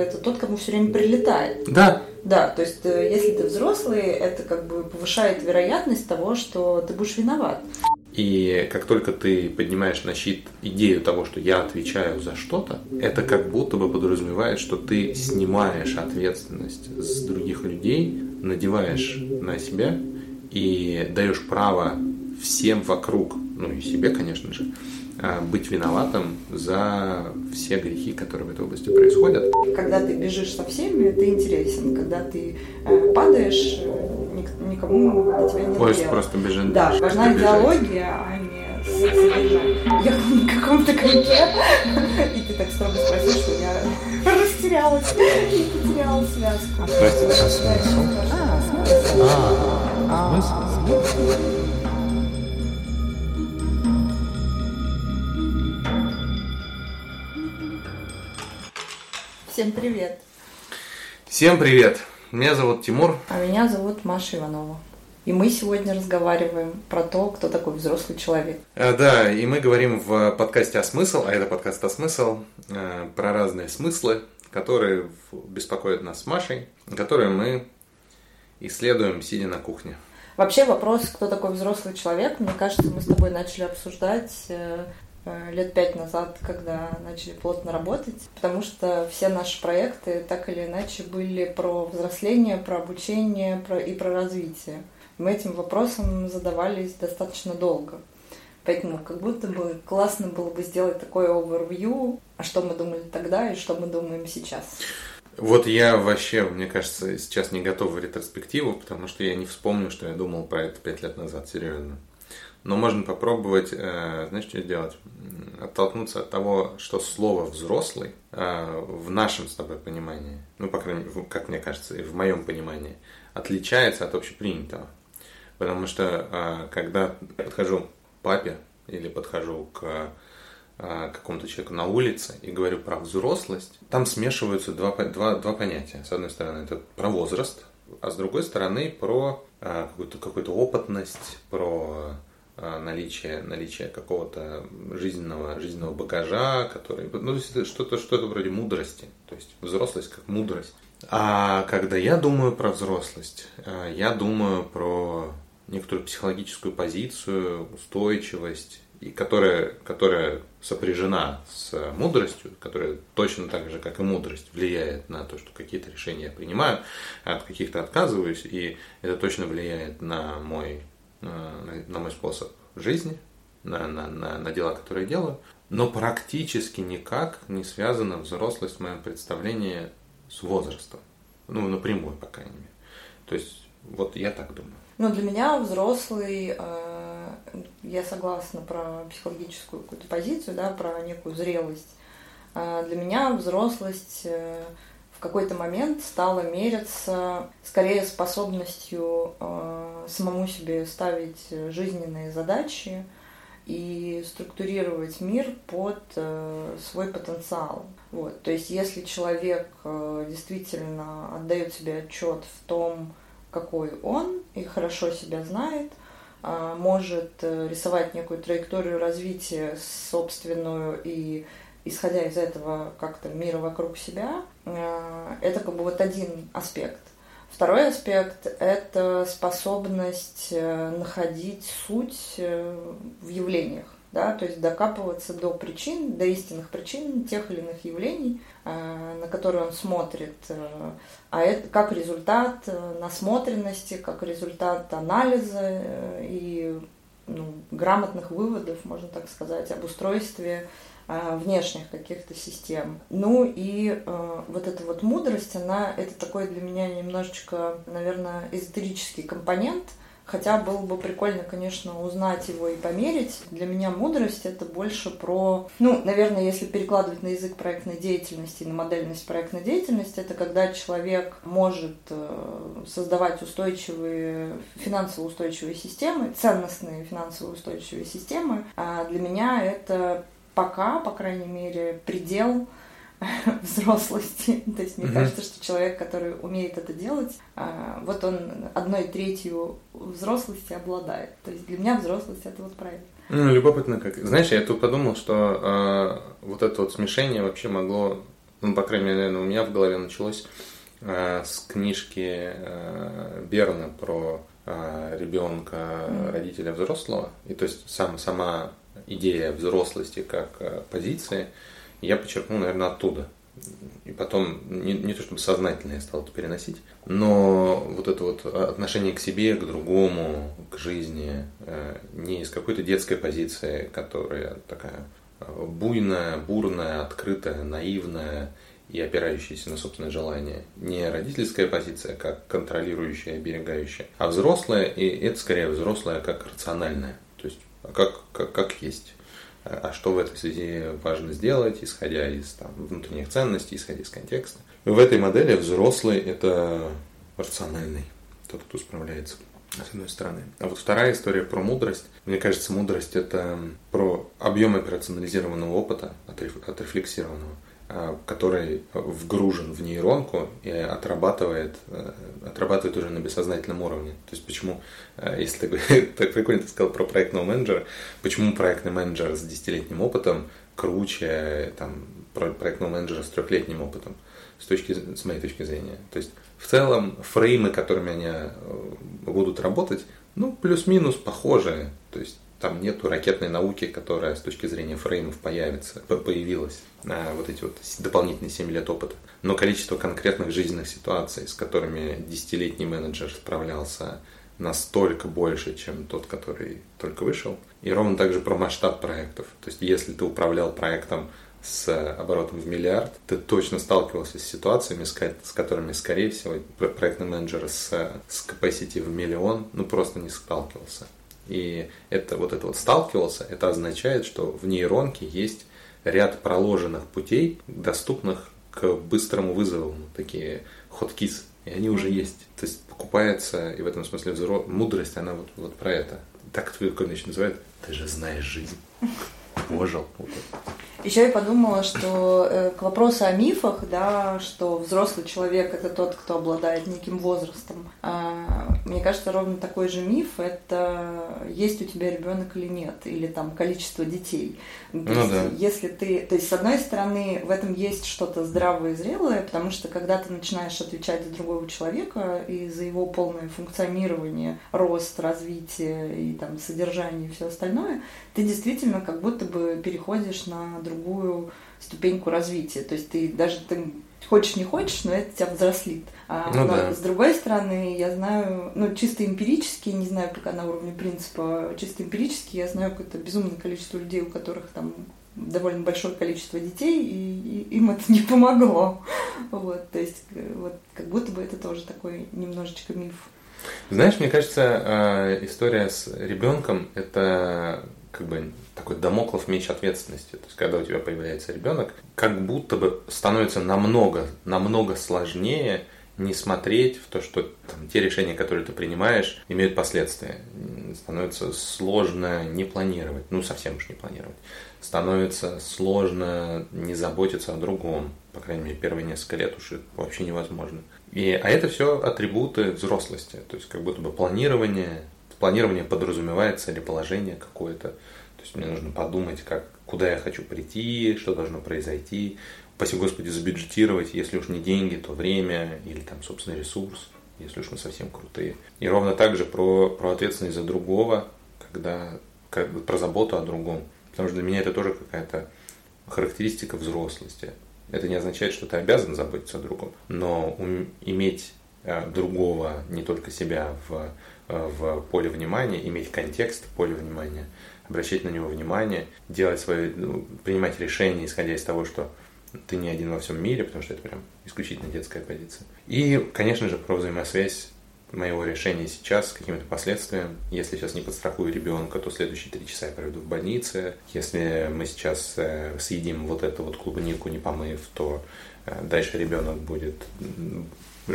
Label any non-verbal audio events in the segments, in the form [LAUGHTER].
взрослый это тот, кому все время прилетает. Да. Да, то есть э, если ты взрослый, это как бы повышает вероятность того, что ты будешь виноват. И как только ты поднимаешь на щит идею того, что я отвечаю за что-то, это как будто бы подразумевает, что ты снимаешь ответственность с других людей, надеваешь на себя и даешь право всем вокруг, ну и себе, конечно же, быть виноватым за все грехи, которые в этой области происходят. Когда ты бежишь со всеми, ты интересен. Когда ты э, падаешь, э, никому на тебя не Поезд просто бежит. Да, важна идеология, а не содержание. Я на каком-то коньке, и ты так строго спросил, что я растерялась и потеряла связку. Простите, а смысл? А, смысл? Всем привет. Всем привет. Меня зовут Тимур. А меня зовут Маша Иванова. И мы сегодня разговариваем про то, кто такой взрослый человек. А, да, и мы говорим в подкасте «А смысл», а это подкаст «А смысл», э, про разные смыслы, которые беспокоят нас с Машей, которые мы исследуем, сидя на кухне. Вообще вопрос, кто такой взрослый человек, мне кажется, мы с тобой начали обсуждать э, лет пять назад, когда начали плотно работать, потому что все наши проекты так или иначе были про взросление, про обучение про, и про развитие. Мы этим вопросом задавались достаточно долго. Поэтому как будто бы классно было бы сделать такой overview, а что мы думали тогда и что мы думаем сейчас. Вот я вообще, мне кажется, сейчас не готов в ретроспективу, потому что я не вспомню, что я думал про это пять лет назад, серьезно. Но можно попробовать, э, знаешь, что сделать? Оттолкнуться от того, что слово «взрослый» э, в нашем с тобой понимании, ну, по крайней мере, как мне кажется, и в моем понимании, отличается от общепринятого. Потому что э, когда подхожу к папе или подхожу к какому-то человеку на улице и говорю про взрослость, там смешиваются два, два, два понятия. С одной стороны, это про возраст, а с другой стороны, про какую-то какую опытность, про наличие, наличие какого-то жизненного, жизненного багажа, который, ну, то есть что-то, что-то вроде мудрости, то есть взрослость как мудрость. А когда я думаю про взрослость, а, я думаю про некоторую психологическую позицию, устойчивость, и которая, которая сопряжена с мудростью, которая точно так же, как и мудрость, влияет на то, что какие-то решения я принимаю, от каких-то отказываюсь, и это точно влияет на мой Э, на мой способ жизни, на, на, на, на дела, которые делаю, но практически никак не связана взрослость в моем представлении с возрастом. Ну, напрямую, по крайней мере. То есть, вот я так думаю. Ну, для меня взрослый, э, я согласна про психологическую какую-то позицию, да, про некую зрелость. Э, для меня взрослость э, в какой-то момент стала мериться скорее способностью э, самому себе ставить жизненные задачи и структурировать мир под э, свой потенциал. Вот. То есть если человек э, действительно отдает себе отчет в том, какой он, и хорошо себя знает, э, может э, рисовать некую траекторию развития собственную и исходя из этого как-то мира вокруг себя, э, это как бы вот один аспект. Второй аспект – это способность э, находить суть э, в явлениях, да, то есть докапываться до причин, до истинных причин тех или иных явлений, на которые он смотрит, а это как результат насмотренности, как результат анализа и ну, грамотных выводов, можно так сказать, об устройстве внешних каких-то систем. Ну и э, вот эта вот мудрость, она, это такой для меня немножечко, наверное, эзотерический компонент, Хотя было бы прикольно, конечно, узнать его и померить. Для меня мудрость это больше про, ну, наверное, если перекладывать на язык проектной деятельности, на модельность проектной деятельности, это когда человек может э, создавать устойчивые, финансово устойчивые системы, ценностные финансово устойчивые системы. А для меня это пока, по крайней мере, предел [LAUGHS] взрослости. [LAUGHS] То есть мне mm-hmm. кажется, что человек, который умеет это делать, а, вот он одной третью взрослости обладает. То есть для меня взрослость это вот правильно. Ну, любопытно как. Знаешь, я тут подумал, что э, вот это вот смешение вообще могло ну, по крайней мере, наверное, у меня в голове началось э, с книжки э, Берна про э, ребенка, mm. родителя взрослого. И то есть сам, сама идея взрослости как э, позиции я подчеркнул, наверное, оттуда. И потом, не, не то чтобы сознательно я стал это переносить, но вот это вот отношение к себе, к другому, к жизни, э, не из какой-то детской позиции, которая такая э, буйная, бурная, открытая, наивная и опирающаяся на собственное желание. Не родительская позиция, как контролирующая, оберегающая, а взрослая, и это скорее взрослая, как рациональная. То есть как, как, как есть а что в этой связи важно сделать, исходя из там, внутренних ценностей, исходя из контекста. В этой модели взрослый – это рациональный, тот, кто справляется, с одной стороны. А вот вторая история про мудрость. Мне кажется, мудрость – это про объем операционализированного опыта, отрефлексированного. Э, который вгружен в нейронку и отрабатывает, э, отрабатывает уже на бессознательном уровне. То есть почему, э, если ты [LAUGHS] так прикольно ты сказал про проектного менеджера, почему проектный менеджер с десятилетним опытом круче там, проектного менеджера с трехлетним опытом, с, точки, с моей точки зрения. То есть в целом фреймы, которыми они будут работать, ну, плюс-минус похожие. То есть там нету ракетной науки, которая с точки зрения фреймов появится, появилась. А, вот эти вот дополнительные 7 лет опыта. Но количество конкретных жизненных ситуаций, с которыми десятилетний менеджер справлялся, настолько больше, чем тот, который только вышел. И ровно также про масштаб проектов. То есть, если ты управлял проектом с оборотом в миллиард, ты точно сталкивался с ситуациями, с, которыми, скорее всего, проектный менеджер с, с capacity в миллион, ну, просто не сталкивался. И это вот это вот сталкивался, это означает, что в нейронке есть ряд проложенных путей, доступных к быстрому вызову, такие хоткис, и они уже есть. То есть покупается, и в этом смысле взро... мудрость, она вот, вот про это. Так твой еще называют, ты же знаешь жизнь. [LAUGHS] Пожил. Вот еще я подумала, что э, к вопросу о мифах, да, что взрослый человек это тот, кто обладает неким возрастом. А, мне кажется, ровно такой же миф это есть у тебя ребенок или нет, или там количество детей. То ну, есть, да. если ты, то есть с одной стороны в этом есть что-то здравое и зрелое, потому что когда ты начинаешь отвечать за другого человека и за его полное функционирование, рост, развитие и там содержание и все остальное, ты действительно как будто бы переходишь на другую ступеньку развития. То есть ты даже ты хочешь не хочешь, но это тебя взрослит. А, ну, но да. с другой стороны, я знаю, ну чисто эмпирически, не знаю, как на уровне принципа, чисто эмпирически я знаю какое-то безумное количество людей, у которых там довольно большое количество детей, и, и им это не помогло. Вот, то есть, э, вот, как будто бы это тоже такой немножечко миф. Знаешь, мне кажется, э, история с ребенком это как бы такой домоклов меч ответственности. То есть, когда у тебя появляется ребенок, как будто бы становится намного, намного сложнее не смотреть в то, что там, те решения, которые ты принимаешь, имеют последствия. Становится сложно не планировать, ну совсем уж не планировать. Становится сложно не заботиться о другом. По крайней мере, первые несколько лет уж вообще невозможно. И, а это все атрибуты взрослости. То есть как будто бы планирование, планирование подразумевает целеположение какое-то. То есть мне нужно подумать, как, куда я хочу прийти, что должно произойти. Спаси Господи, забюджетировать, если уж не деньги, то время или там, собственно, ресурс, если уж мы совсем крутые. И ровно так же про, про ответственность за другого, когда как про заботу о другом. Потому что для меня это тоже какая-то характеристика взрослости. Это не означает, что ты обязан заботиться о другом, но иметь э, другого, не только себя в в поле внимания, иметь контекст поле внимания, обращать на него внимание, делать свои, ну, принимать решения, исходя из того, что ты не один во всем мире, потому что это прям исключительно детская позиция. И, конечно же, про взаимосвязь моего решения сейчас с какими-то последствиями. Если сейчас не подстрахую ребенка, то следующие три часа я проведу в больнице. Если мы сейчас э, съедим вот эту вот клубнику, не помыв, то э, дальше ребенок будет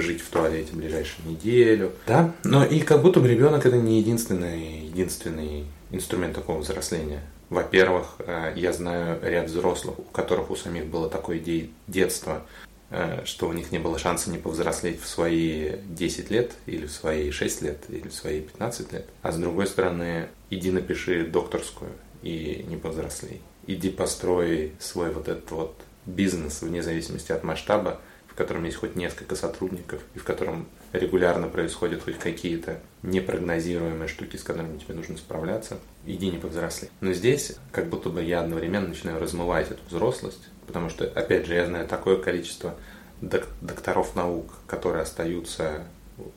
жить в туалете ближайшую неделю. Да, но и как будто бы ребенок это не единственный, единственный инструмент такого взросления. Во-первых, э, я знаю ряд взрослых, у которых у самих было такое детство, э, что у них не было шанса не повзрослеть в свои 10 лет, или в свои 6 лет, или в свои 15 лет. А с другой стороны, иди напиши докторскую и не повзрослей. Иди построй свой вот этот вот бизнес вне зависимости от масштаба, в котором есть хоть несколько сотрудников и в котором регулярно происходят хоть какие-то непрогнозируемые штуки, с которыми тебе нужно справляться, иди не повзрослей. Но здесь как будто бы я одновременно начинаю размывать эту взрослость, потому что, опять же, я знаю такое количество докторов наук, которые остаются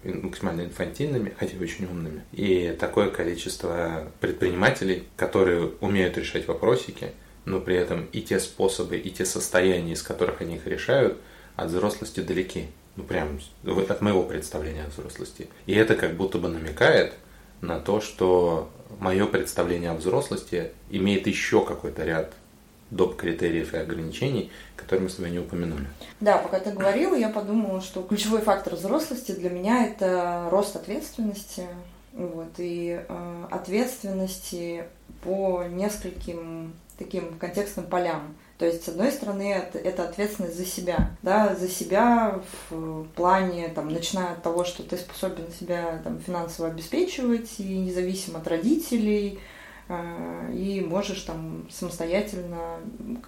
максимально инфантильными, хотя и очень умными. И такое количество предпринимателей, которые умеют решать вопросики, но при этом и те способы, и те состояния, из которых они их решают, от взрослости далеки. Ну, прям от моего представления о взрослости. И это как будто бы намекает на то, что мое представление о взрослости имеет еще какой-то ряд доп. критериев и ограничений, которые мы с тобой не упомянули. Да, пока ты говорила, я подумала, что ключевой фактор взрослости для меня это рост ответственности. Вот, и э, ответственности по нескольким таким контекстным полям. То есть, с одной стороны, это, ответственность за себя, да, за себя в плане, там, начиная от того, что ты способен себя там, финансово обеспечивать и независим от родителей, э, и можешь там самостоятельно,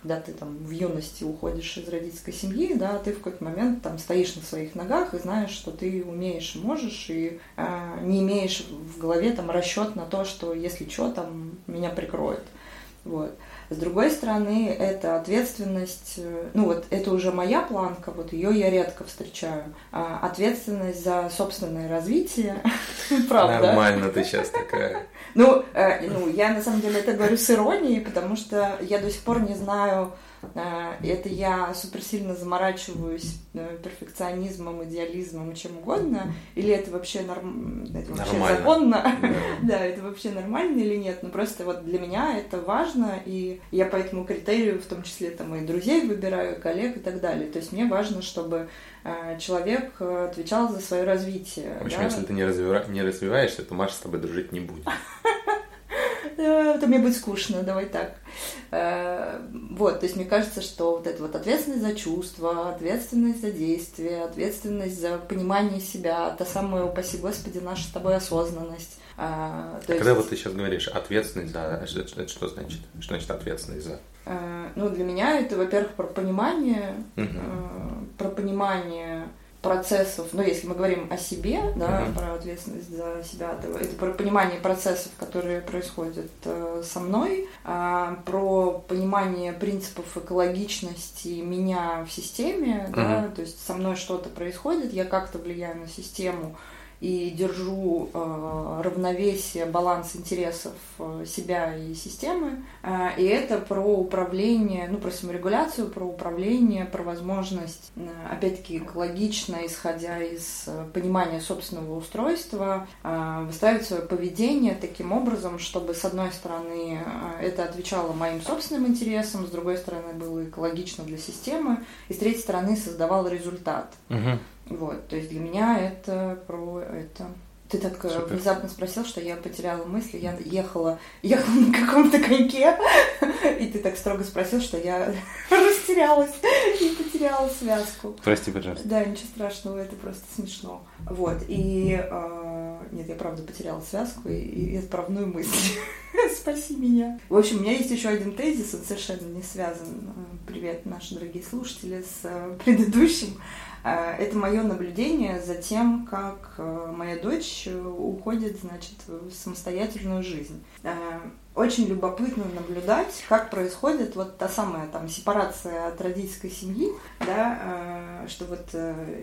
когда ты там в юности уходишь из родительской семьи, да, ты в какой-то момент там стоишь на своих ногах и знаешь, что ты умеешь и можешь, и э, не имеешь в голове там расчет на то, что если что, там меня прикроют. Вот. С другой стороны, это ответственность, э, ну вот это уже моя планка, вот ее я редко встречаю. А ответственность за собственное развитие, [LAUGHS] правда. Нормально ты сейчас такая. Ну, э, ну, я на самом деле это говорю с иронией, потому что я до сих пор не знаю, это я суперсильно заморачиваюсь э, перфекционизмом, идеализмом, чем угодно, или это вообще, норм... это вообще нормально. законно, [LAUGHS] да, это вообще нормально или нет, но просто вот для меня это важно, и я по этому критерию в том числе там и друзей выбираю, коллег и так далее, то есть мне важно, чтобы э, человек отвечал за свое развитие. В общем, да? если ты не, развива... не развиваешься, то Маша с тобой дружить не будет. [LAUGHS] это мне будет скучно, давай так. Э, вот, то есть мне кажется, что вот эта вот ответственность за чувства, ответственность за действия, ответственность за понимание себя, та самая, упаси Господи, наша с тобой осознанность. А, то Когда есть... вот ты сейчас говоришь ответственность за, это, это что значит? Что значит ответственность за? А, ну, для меня это, во-первых, про понимание, угу. про понимание процессов, ну, если мы говорим о себе, да, uh-huh. про ответственность за себя, то это про понимание процессов, которые происходят э, со мной, э, про понимание принципов экологичности меня в системе, uh-huh. да, то есть со мной что-то происходит, я как-то влияю на систему, и держу э, равновесие, баланс интересов э, себя и системы. Э, и это про управление, ну, про саморегуляцию, про управление, про возможность, э, опять-таки, экологично, исходя из э, понимания собственного устройства, э, выстраивать свое поведение таким образом, чтобы, с одной стороны, э, это отвечало моим собственным интересам, с другой стороны, было экологично для системы, и с третьей стороны, создавало результат. Угу. Вот, то есть для меня это про это. Ты так э, Супер. внезапно спросил, что я потеряла мысли. Я ехала, [LAUGHS] ехала на каком-то коньке, [LAUGHS] и ты так строго спросил, что я [LAUGHS] растерялась и потеряла связку. Прости, пожалуйста. Да, ничего страшного, это просто смешно. Вот, и... Э, нет, я правда потеряла связку и, и отправную мысль. Спаси меня. В общем, у меня есть еще один тезис, он совершенно не связан. Э, привет, наши дорогие слушатели, с э, предыдущим. Э, это мое наблюдение за тем, как э, моя дочь э, уходит, значит, в самостоятельную жизнь. Очень любопытно наблюдать, как происходит вот та самая там сепарация от родительской семьи, да, что вот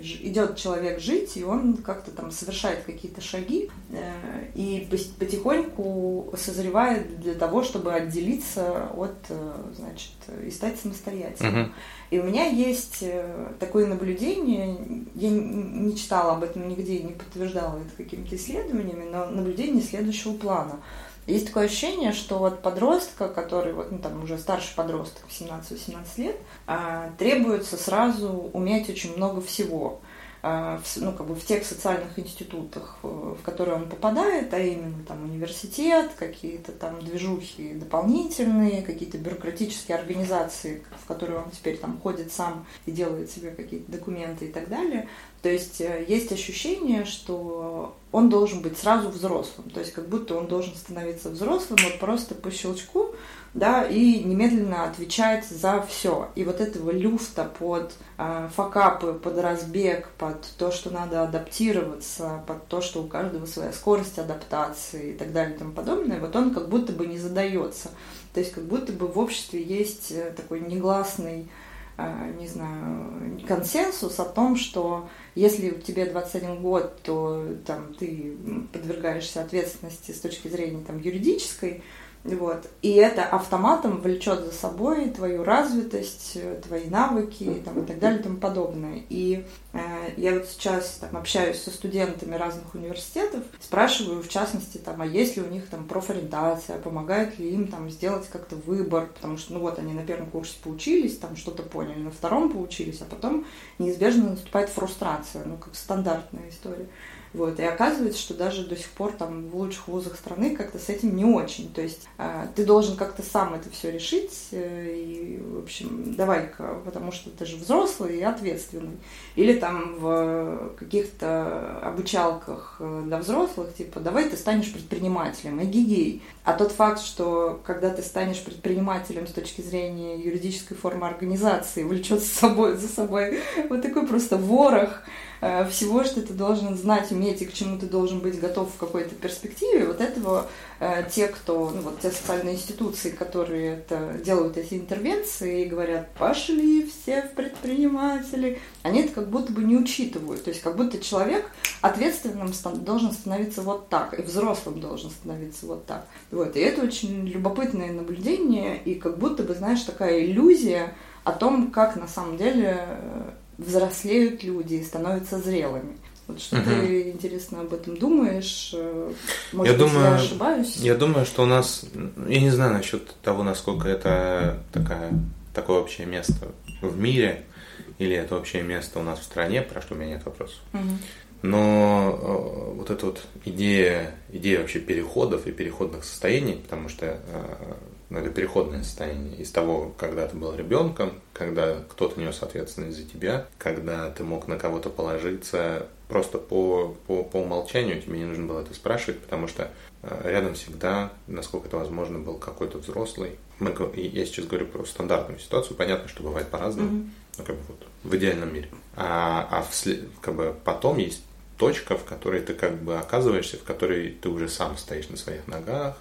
идет человек жить, и он как-то там совершает какие-то шаги, и потихоньку созревает для того, чтобы отделиться от, значит, и стать самостоятельным. Uh-huh. И у меня есть э, такое наблюдение, я не читала об этом нигде, не подтверждала это какими-то исследованиями, но наблюдение следующего плана. Есть такое ощущение, что от подростка, который вот, ну, там уже старший подросток, 17-18 лет, а, требуется сразу уметь очень много всего. А, ну, как бы в тех социальных институтах, э, в которые он попадает, а именно там университет, какие-то там движухи дополнительные, какие-то бюрократические организации, в которые он теперь там ходит сам и делает себе какие-то документы и так далее. То есть э, есть ощущение, что он должен быть сразу взрослым, то есть как будто он должен становиться взрослым вот просто по щелчку, да, и немедленно отвечать за все. И вот этого люфта под э, факапы, под разбег, под то, что надо адаптироваться, под то, что у каждого своя скорость адаптации и так далее и тому подобное, вот он как будто бы не задается. То есть как будто бы в обществе есть э, такой негласный э, не знаю, консенсус о том, что если тебе 21 год, то там, ты подвергаешься ответственности с точки зрения там, юридической, вот. И это автоматом влечет за собой твою развитость, твои навыки там, и так далее и тому подобное. И э, я вот сейчас там, общаюсь со студентами разных университетов, спрашиваю, в частности, там, а есть ли у них там профориентация, помогает ли им там сделать как-то выбор, потому что, ну вот, они на первом курсе поучились, там что-то поняли, на втором поучились, а потом неизбежно наступает фрустрация, ну, как стандартная история. Вот. И оказывается, что даже до сих пор там в лучших вузах страны как-то с этим не очень. То есть э, ты должен как-то сам это все решить. Э, и, в общем, давай-ка, потому что ты же взрослый и ответственный. Или там в каких-то обучалках э, для взрослых, типа, давай ты станешь предпринимателем, эгигей. А тот факт, что когда ты станешь предпринимателем с точки зрения юридической формы организации, влечет за собой, за собой вот такой просто ворох Э, всего, что ты должен знать, уметь и к чему ты должен быть готов в какой-то перспективе, вот этого те, кто, ну вот те социальные институции, которые это, делают эти интервенции и говорят, пошли все в предприниматели, они это как будто бы не учитывают. То есть как будто человек ответственным должен становиться вот так, и взрослым должен становиться вот так. Вот. И это очень любопытное наблюдение, и как будто бы, знаешь, такая иллюзия о том, как на самом деле э, взрослеют люди и становятся зрелыми. Вот что угу. ты интересно об этом думаешь? Может я быть, думаю, я ошибаюсь? Я думаю, что у нас, я не знаю насчет того, насколько это такая, такое общее место в мире, или это общее место у нас в стране, про что у меня нет вопросов. Угу. Но э, вот эта вот идея, идея вообще переходов и переходных состояний, потому что э, ну, это переходное состояние из того, когда ты был ребенком, когда кто-то нес ответственность за тебя, когда ты мог на кого-то положиться просто по, по, по умолчанию, тебе не нужно было это спрашивать, потому что э, рядом всегда, насколько это возможно, был какой-то взрослый. Мы, я сейчас говорю про стандартную ситуацию, понятно, что бывает по-разному, mm-hmm. ну, как бы вот в идеальном мире. А, а вслед, как бы потом есть точка, в которой ты как бы оказываешься, в которой ты уже сам стоишь на своих ногах,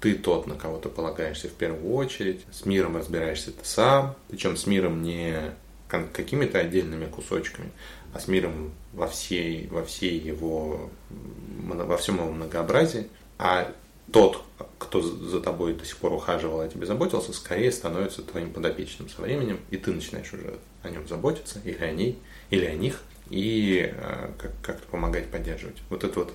ты тот, на кого ты полагаешься в первую очередь, с миром разбираешься ты сам, причем с миром не какими-то отдельными кусочками, а с миром во всей, во всей его, во всем его многообразии, а тот, кто за тобой до сих пор ухаживал, о тебе заботился, скорее становится твоим подопечным со временем, и ты начинаешь уже о нем заботиться, или о ней, или о них, и э, как- как-то помогать поддерживать. Вот это вот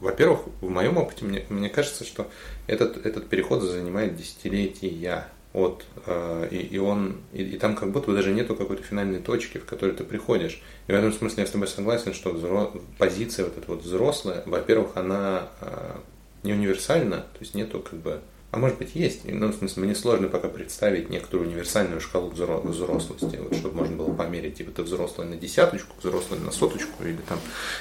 во-первых, в моем опыте мне, мне кажется, что этот, этот переход занимает десятилетия от, э, и, и он, и, и там как будто бы даже нету какой-то финальной точки, в которой ты приходишь. И в этом смысле я с тобой согласен, что взро... позиция вот эта вот взрослая, во-первых, она э, не универсальна, то есть нету как бы а может быть есть. Ну, в смысле, мне сложно пока представить некоторую универсальную шкалу взрослости, вот, чтобы можно было померить, типа ты взрослый на десяточку, взрослый на соточку, или там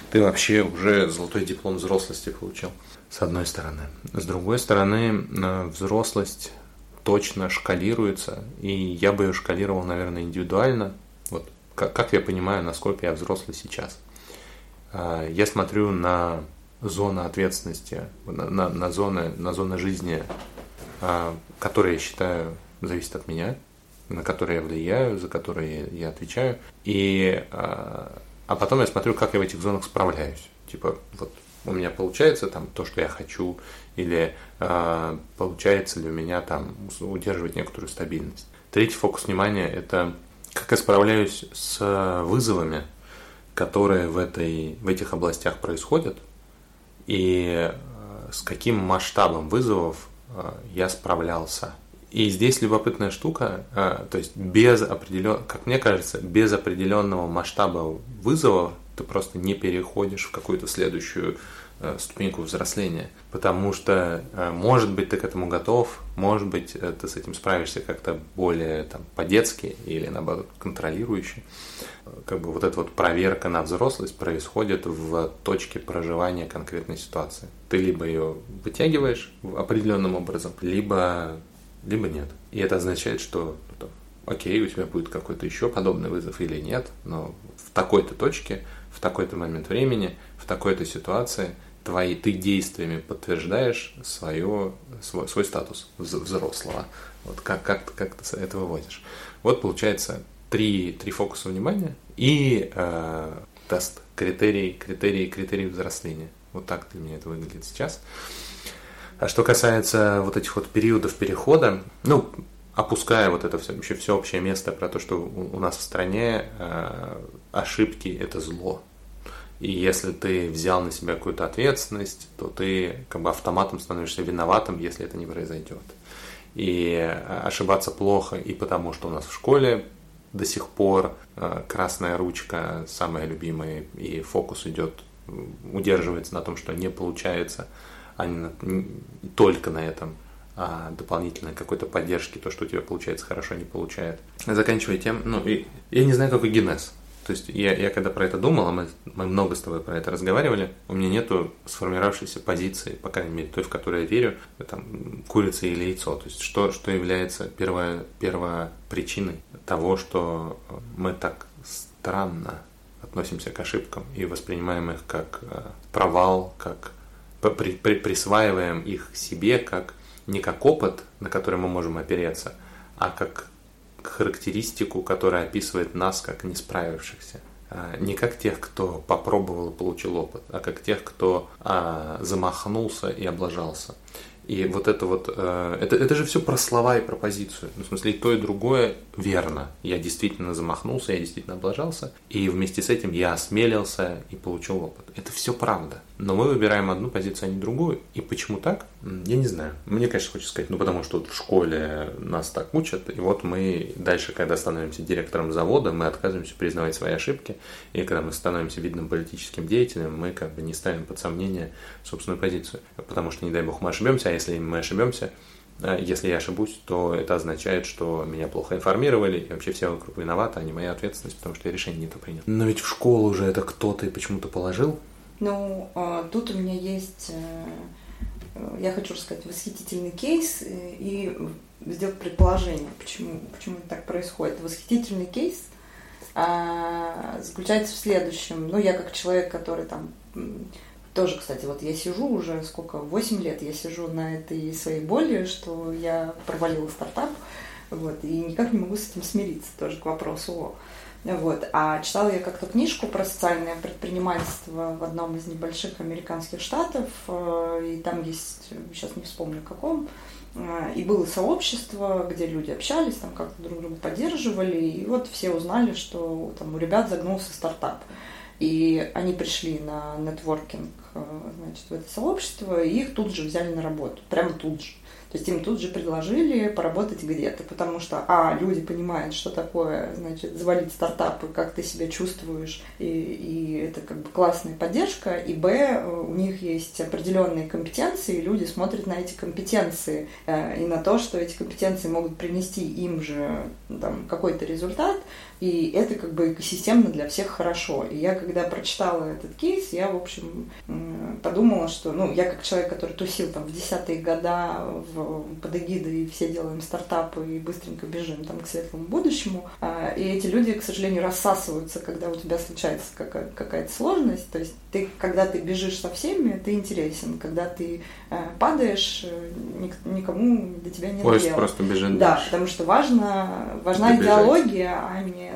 ты вообще уже золотой диплом взрослости получил. С одной стороны. С другой стороны, э, взрослость точно шкалируется, и я бы ее шкалировал, наверное, индивидуально. Вот как, как я понимаю, насколько я взрослый сейчас. Э, я смотрю на зоны ответственности, на, на, на, зоны, на зоны жизни а, которые, я считаю, зависят от меня, на которые я влияю, за которые я отвечаю. И, а, а потом я смотрю, как я в этих зонах справляюсь. Типа, вот у меня получается там то, что я хочу, или э, получается ли у меня там удерживать некоторую стабильность. Третий фокус внимания – это как я справляюсь с вызовами, которые в, этой, в этих областях происходят, и с каким масштабом вызовов Э, я справлялся. И здесь любопытная штука, э, то есть без определенного, как мне кажется, без определенного масштаба вызова ты просто не переходишь в какую-то следующую э, ступеньку взросления. Потому что, может быть, ты к этому готов, может быть, ты с этим справишься как-то более там, по-детски или, наоборот, контролирующе. Как бы вот эта вот проверка на взрослость происходит в точке проживания конкретной ситуации. Ты либо ее вытягиваешь определенным образом, либо либо нет. И это означает, что ну, окей, у тебя будет какой-то еще подобный вызов или нет, но в такой-то точке, в такой-то момент времени, в такой-то ситуации твои ты действиями подтверждаешь свое, свой, свой статус взрослого. Вот как, как, как ты это выводишь. Вот получается три, три фокуса внимания и э, тест, критерий, критерий, критерий взросления. Вот так для меня это выглядит сейчас. А что касается вот этих вот периодов перехода, ну, опуская вот это все, вообще все общее место про то, что у, у нас в стране э, ошибки – это зло. И если ты взял на себя какую-то ответственность, то ты как бы автоматом становишься виноватым, если это не произойдет. И э, ошибаться плохо и потому, что у нас в школе до сих пор э, красная ручка самая любимая, и фокус идет, удерживается на том, что не получается, а не, на, не только на этом, а дополнительной какой-то поддержки, то, что у тебя получается хорошо, не получает. Заканчивая тем, ну, и, я не знаю, какой генез. То есть я, я когда про это думал, а мы, мы много с тобой про это разговаривали, у меня нету сформировавшейся позиции, по крайней мере, той, в которой я верю, там, курица или яйцо. То есть что, что является первой, первой причиной того, что мы так странно относимся к ошибкам и воспринимаем их как э, провал, как при, при, присваиваем их себе как не как опыт, на который мы можем опереться, а как характеристику, которая описывает нас как не справившихся. А, не как тех, кто попробовал и получил опыт, а как тех, кто а, замахнулся и облажался. И вот это вот, э, это, это же все про слова и про позицию. Ну, в смысле, и то, и другое верно. Я действительно замахнулся, я действительно облажался, и вместе с этим я осмелился и получил опыт. Это все правда. Но мы выбираем одну позицию, а не другую. И почему так? Я не знаю. Мне, конечно, хочется сказать, ну потому что вот в школе нас так учат, и вот мы дальше, когда становимся директором завода, мы отказываемся признавать свои ошибки, и когда мы становимся видным политическим деятелем, мы как бы не ставим под сомнение собственную позицию. Потому что, не дай бог, мы ошибемся, а если мы ошибемся, а если я ошибусь, то это означает, что меня плохо информировали, и вообще все вокруг виноваты, а не моя ответственность, потому что я решение не то принял. Но ведь в школу уже это кто-то и почему-то положил. Ну, а, тут у меня есть, э, я хочу рассказать, восхитительный кейс э, и сделать предположение, почему, почему так происходит. Восхитительный кейс а, заключается в следующем. Ну, я как человек, который там тоже, кстати, вот я сижу уже сколько, 8 лет я сижу на этой своей боли, что я провалила стартап, вот, и никак не могу с этим смириться, тоже к вопросу о. Вот. А читала я как-то книжку про социальное предпринимательство в одном из небольших американских штатов, э, и там есть, сейчас не вспомню каком, э, и было сообщество, где люди общались, там как-то друг друга поддерживали, и вот все узнали, что там у ребят загнулся стартап. И они пришли на нетворкинг Э, значит, в это сообщество, и их тут же взяли на работу, прямо тут же. То есть им тут же предложили поработать где-то, потому что, а, люди понимают, что такое, значит, завалить стартапы, как ты себя чувствуешь, и, и это как бы классная поддержка, и, б, у них есть определенные компетенции, и люди смотрят на эти компетенции э, и на то, что эти компетенции могут принести им же там, какой-то результат, и это как бы экосистемно для всех хорошо. И я, когда прочитала этот кейс, я, в общем, подумала, что, ну, я как человек, который тусил там в десятые года в, под эгидой «Все делаем стартапы и быстренько бежим там к светлому будущему», а, и эти люди, к сожалению, рассасываются, когда у тебя случается какая-то сложность. То есть ты, когда ты бежишь со всеми, ты интересен. Когда ты э, падаешь, э, никому до тебя нет Поезд дела. просто бежит Да, дальше. потому что важно, важна идеология, а не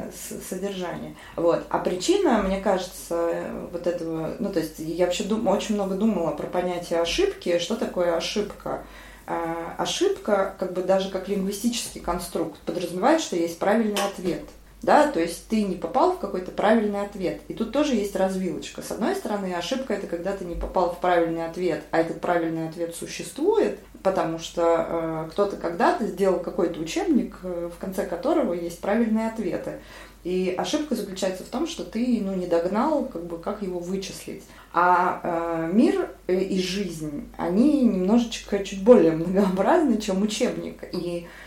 содержание. Вот. А причина, мне кажется, вот этого, ну, то есть я вообще дум, очень много думала про понятие ошибки, что такое ошибка. А, ошибка, как бы даже как лингвистический конструкт, подразумевает, что есть правильный ответ. Да, то есть ты не попал в какой-то правильный ответ. И тут тоже есть развилочка. С одной стороны, ошибка это когда ты не попал в правильный ответ, а этот правильный ответ существует, потому что э, кто-то когда-то сделал какой-то учебник, э, в конце которого есть правильные ответы. И ошибка заключается в том, что ты ну, не догнал, как бы, как его вычислить. А э, мир и жизнь, они немножечко чуть более многообразны, чем учебник. И Э,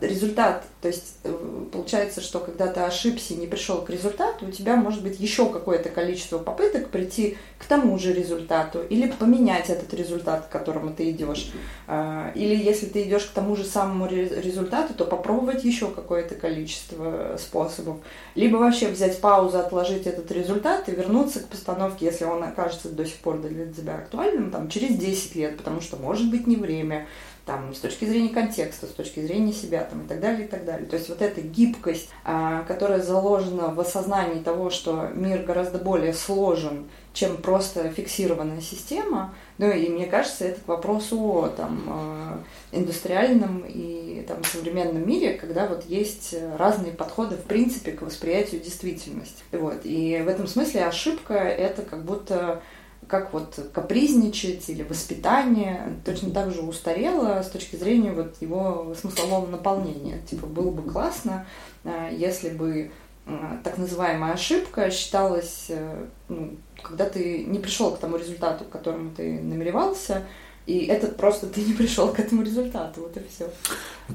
результат, то есть э, получается, что когда ты ошибся и не пришел к результату, у тебя может быть еще какое-то количество попыток прийти к тому же результату или поменять этот результат, к которому ты идешь. Э, или если ты идешь к тому же самому результату, то попробовать еще какое-то количество способов. Либо вообще взять паузу, отложить этот результат и вернуться к постановке, если он окажется до сих пор для тебя актуальным, там, через 10 лет, потому что может быть не время, там, с точки зрения контекста, с точки зрения себя там, и так далее, и так далее. То есть вот эта гибкость, а, которая заложена в осознании того, что мир гораздо более сложен, чем просто фиксированная система, ну и мне кажется, это к вопросу там, а, индустриальном и там, современном мире, когда вот есть разные подходы в принципе к восприятию действительности. Вот. И в этом смысле ошибка это как будто как вот капризничать или воспитание точно так же устарело с точки зрения вот его смыслового наполнения. Типа было бы классно, э, если бы э, так называемая ошибка считалась, э, ну, когда ты не пришел к тому результату, к которому ты намеревался, и этот просто ты не пришел к этому результату, вот и все.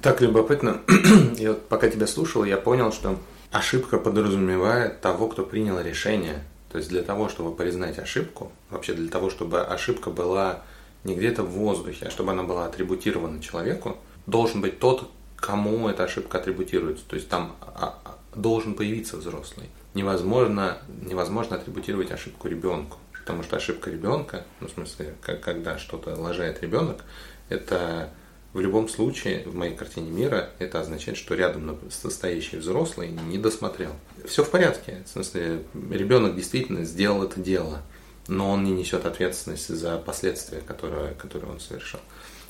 Так любопытно. [CLEARS THROAT] Я вот пока тебя слушал, я понял, что ошибка подразумевает того, кто принял решение то есть для того, чтобы признать ошибку, вообще для того, чтобы ошибка была не где-то в воздухе, а чтобы она была атрибутирована человеку, должен быть тот, кому эта ошибка атрибутируется. То есть там а, а, должен появиться взрослый. Невозможно, невозможно атрибутировать ошибку ребенку. Потому что ошибка ребенка, ну, в смысле, когда что-то лажает ребенок, это в любом случае, в моей картине мира, это означает, что рядом состоящий взрослый не досмотрел. Все в порядке. В смысле, ребенок действительно сделал это дело, но он не несет ответственность за последствия, которые, которые он совершил.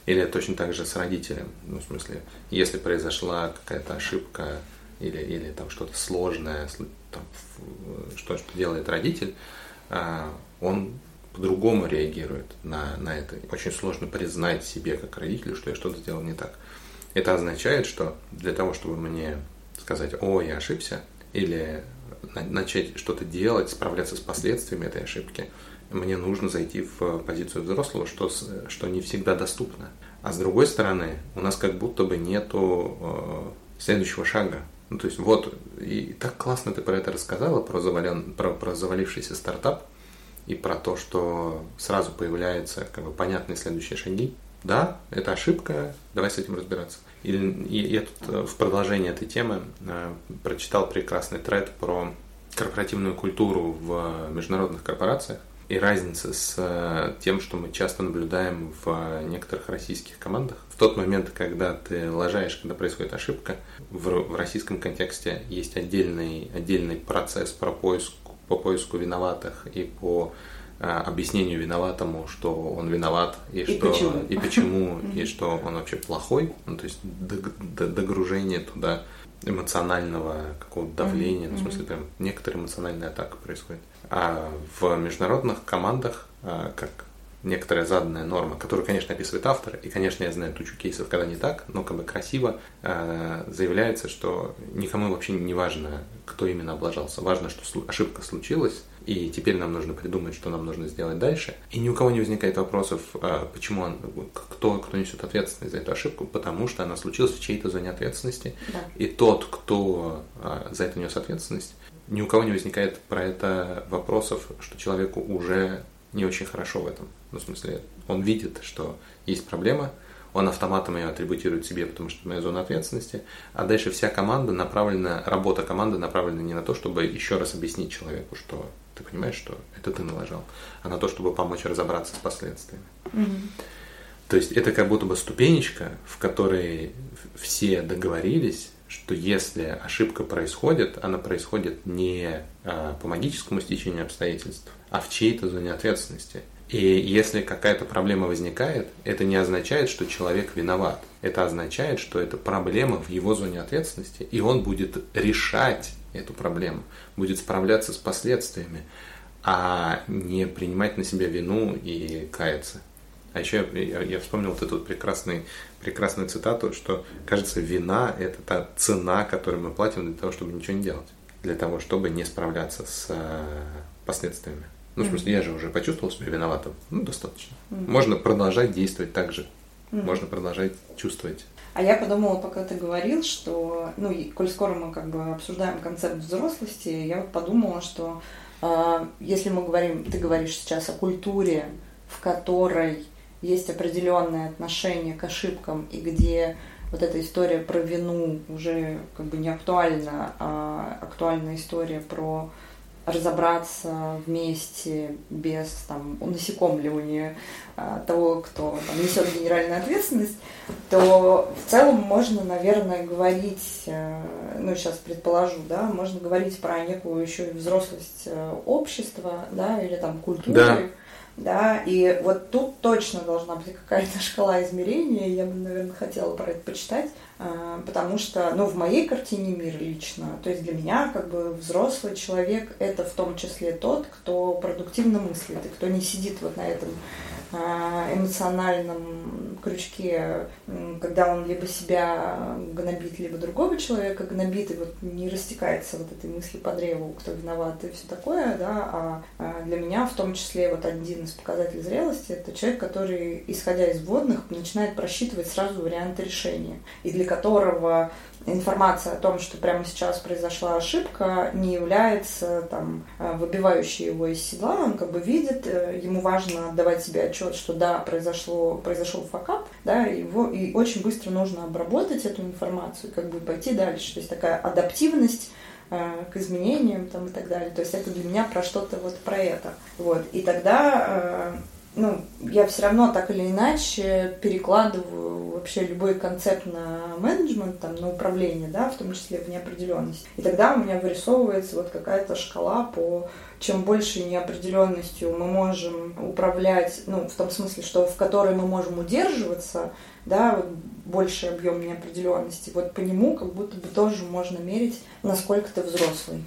Или точно так же с родителем. Ну, в смысле, если произошла какая-то ошибка или, или там что-то сложное, там, что, что делает родитель, а, он по-другому реагирует на, на это. Очень сложно признать себе как родителю, что я что-то сделал не так. Это означает, что для того, чтобы мне сказать, о, я ошибся, или начать что-то делать, справляться с последствиями этой ошибки, мне нужно зайти в позицию взрослого, что, что не всегда доступно. А с другой стороны, у нас как будто бы нету э, следующего шага. Ну, то есть вот, и так классно ты про это рассказала, про, завален, про, про завалившийся стартап, и про то, что сразу появляются как бы понятные следующие шаги. Да, это ошибка, давай с этим разбираться. И, и я тут э, в продолжение этой темы э, прочитал прекрасный тред про корпоративную культуру в международных корпорациях и разница с э, тем, что мы часто наблюдаем в некоторых российских командах. В тот момент, когда ты лажаешь, когда происходит ошибка, в, в российском контексте есть отдельный, отдельный процесс про поиск по поиску виноватых и по а, объяснению виноватому, что он виноват и, и что почему. и почему и что он вообще плохой, ну то есть догружение туда эмоционального какого-то давления, ну, в смысле прям некоторая эмоциональная атака происходит. А в международных командах, а, как некоторая заданная норма, которую, конечно, описывает автор, и, конечно, я знаю тучу кейсов, когда не так, но как бы красиво э, заявляется, что никому вообще не важно, кто именно облажался. Важно, что ошибка случилась, и теперь нам нужно придумать, что нам нужно сделать дальше. И ни у кого не возникает вопросов, э, почему он, кто, кто несет ответственность за эту ошибку, потому что она случилась в чьей-то зоне ответственности, да. и тот, кто э, за это нес ответственность, ни у кого не возникает про это вопросов, что человеку уже не очень хорошо в этом. Ну, в смысле, он видит, что есть проблема, он автоматом ее атрибутирует себе, потому что это моя зона ответственности, а дальше вся команда направлена, работа команды направлена не на то, чтобы еще раз объяснить человеку, что ты понимаешь, что это ты налажал, а на то, чтобы помочь разобраться с последствиями. Mm-hmm. То есть это как будто бы ступенечка, в которой все договорились, что если ошибка происходит, она происходит не а, по магическому стечению обстоятельств, а в чьей-то зоне ответственности. И если какая-то проблема возникает, это не означает, что человек виноват. Это означает, что это проблема в его зоне ответственности, и он будет решать эту проблему, будет справляться с последствиями, а не принимать на себя вину и каяться. А еще я, я вспомнил вот эту прекрасный, прекрасную цитату, что, кажется, вина – это та цена, которую мы платим для того, чтобы ничего не делать, для того, чтобы не справляться с э, последствиями. Ну, в смысле, я же уже почувствовал себя виноватым. Ну, достаточно. Можно продолжать действовать так же. Можно продолжать чувствовать А я подумала, пока ты говорил, что, ну, и, коль скоро мы как бы обсуждаем концепт взрослости, я вот подумала, что э, если мы говорим, ты говоришь сейчас о культуре, в которой есть определенное отношение к ошибкам и где вот эта история про вину уже как бы не актуальна, а актуальна история про разобраться вместе без там унасекомливания а, того, кто там, несет генеральную ответственность, то в целом можно, наверное, говорить, э, ну сейчас предположу, да, можно говорить про некую еще и взрослость э, общества, да, или там культуры. Да. Да, и вот тут точно должна быть какая-то шкала измерения, я бы, наверное, хотела про это почитать, а, потому что, ну, в моей картине мира лично, то есть для меня, как бы, взрослый человек – это в том числе тот, кто продуктивно мыслит, и кто не сидит вот на этом эмоциональном крючке, когда он либо себя гнобит, либо другого человека гнобит, и вот не растекается вот этой мысли по древу, кто виноват и все такое, да, а, а для меня в том числе вот один из показателей зрелости – это человек, который, исходя из вводных, начинает просчитывать сразу варианты решения, и для которого информация о том, что прямо сейчас произошла ошибка, не является там, э, выбивающей его из седла. Он как бы видит, э, ему важно отдавать себе отчет, что да, произошло, произошел факап, да, его, и очень быстро нужно обработать эту информацию, как бы пойти дальше. То есть такая адаптивность э, к изменениям там, и так далее. То есть это для меня про что-то вот про это. Вот. И тогда ну, я все равно так или иначе перекладываю вообще любой концепт на менеджмент, там, на управление, да, в том числе в неопределенность. И тогда у меня вырисовывается вот какая-то шкала по чем больше неопределенностью мы можем управлять, ну, в том смысле, что в которой мы можем удерживаться, да, вот больший объем неопределенности, вот по нему как будто бы тоже можно мерить, насколько ты взрослый.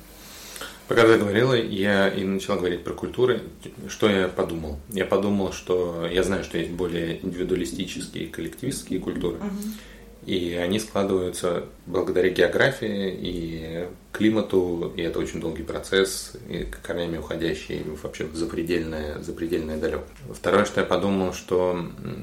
Пока ты говорила, я и начала говорить про культуры. Что я подумал? Я подумал, что я знаю, что есть более индивидуалистические и коллективистские культуры. Uh-huh. И они складываются благодаря географии и климату, и это очень долгий процесс, и корнями уходящий вообще в запредельное, запредельное далеко. Второе, что я подумал, что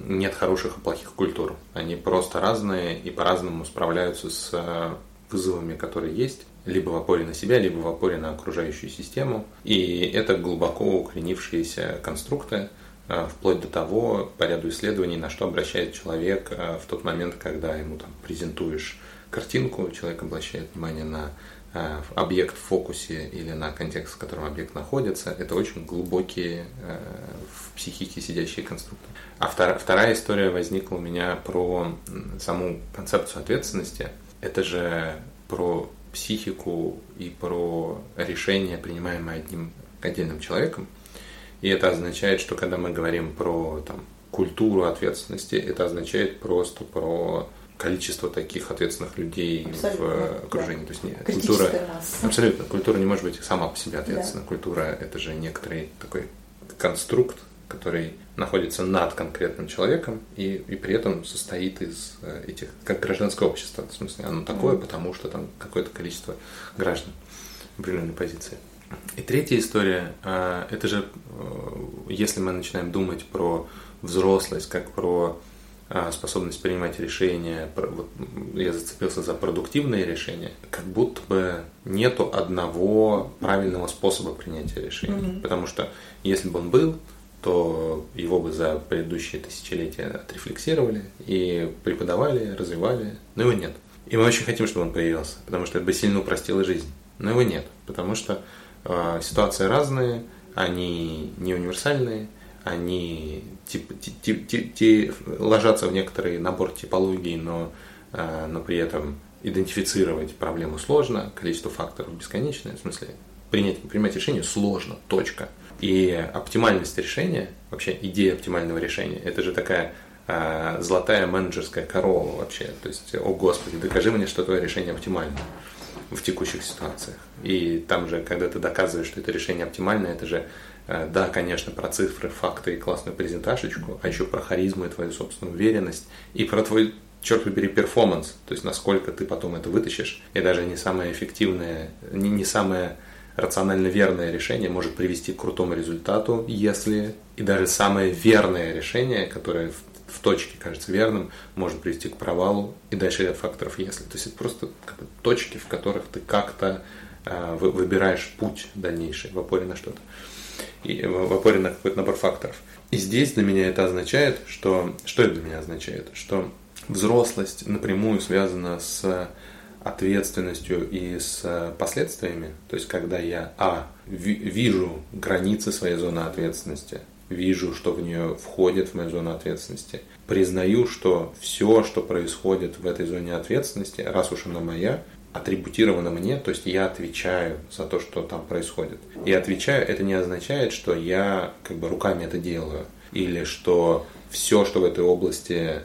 нет хороших и плохих культур. Они просто разные и по-разному справляются с вызовами, которые есть либо в опоре на себя, либо в опоре на окружающую систему. И это глубоко укоренившиеся конструкты, э, вплоть до того, по ряду исследований, на что обращает человек э, в тот момент, когда ему там презентуешь картинку, человек обращает внимание на э, объект в фокусе или на контекст, в котором объект находится, это очень глубокие в психике сидящие конструкты. А вторая, вторая история возникла у меня про саму концепцию ответственности. Это же про психику и про решения, принимаемые одним отдельным человеком. И это означает, что когда мы говорим про там, культуру ответственности, это означает просто про количество таких ответственных людей абсолютно, в окружении. Да. То есть не, культура, масса. абсолютно, культура не может быть сама по себе ответственна. Да. Культура это же некоторый такой конструкт, который находится над конкретным человеком и, и при этом состоит из э, этих, как гражданское общество. В смысле, оно такое, mm-hmm. потому что там какое-то количество граждан в определенной позиции. И третья история, э, это же, э, если мы начинаем думать про взрослость, как про способность принимать решения, вот я зацепился за продуктивные решения, как будто бы нету одного правильного способа принятия решений. Mm-hmm. Потому что если бы он был, то его бы за предыдущие тысячелетия отрефлексировали и преподавали, развивали, но его нет. И мы очень хотим, чтобы он появился, потому что это бы сильно упростило жизнь. Но его нет, потому что э, ситуации разные, они не универсальные, они тип, тип, тип, тип, ложатся в некоторый набор типологий, но, э, но при этом идентифицировать проблему сложно, количество факторов бесконечное, в смысле принять, принимать решение сложно, точка. И оптимальность решения, вообще идея оптимального решения, это же такая э, золотая менеджерская корова вообще. То есть, о господи, докажи мне, что твое решение оптимально в текущих ситуациях. И там же, когда ты доказываешь, что это решение оптимальное, это же, э, да, конечно, про цифры, факты и классную презентажечку, а еще про харизму и твою собственную уверенность, и про твой черт побери, перформанс, то есть насколько ты потом это вытащишь, и даже не самое эффективное, не, не самое рационально верное решение может привести к крутому результату, если и даже самое верное решение, которое в, в точке кажется верным, может привести к провалу, и дальше ряд факторов если. То есть это просто точки, в которых ты как-то э, выбираешь путь дальнейший в опоре на что-то. И в опоре на какой-то набор факторов. И здесь для меня это означает, что... Что это для меня означает? Что взрослость напрямую связана с ответственностью и с последствиями. То есть, когда я, а, вижу границы своей зоны ответственности, вижу, что в нее входит в мою зону ответственности, признаю, что все, что происходит в этой зоне ответственности, раз уж она моя, атрибутировано мне, то есть я отвечаю за то, что там происходит. И отвечаю, это не означает, что я как бы руками это делаю, или что все, что в этой области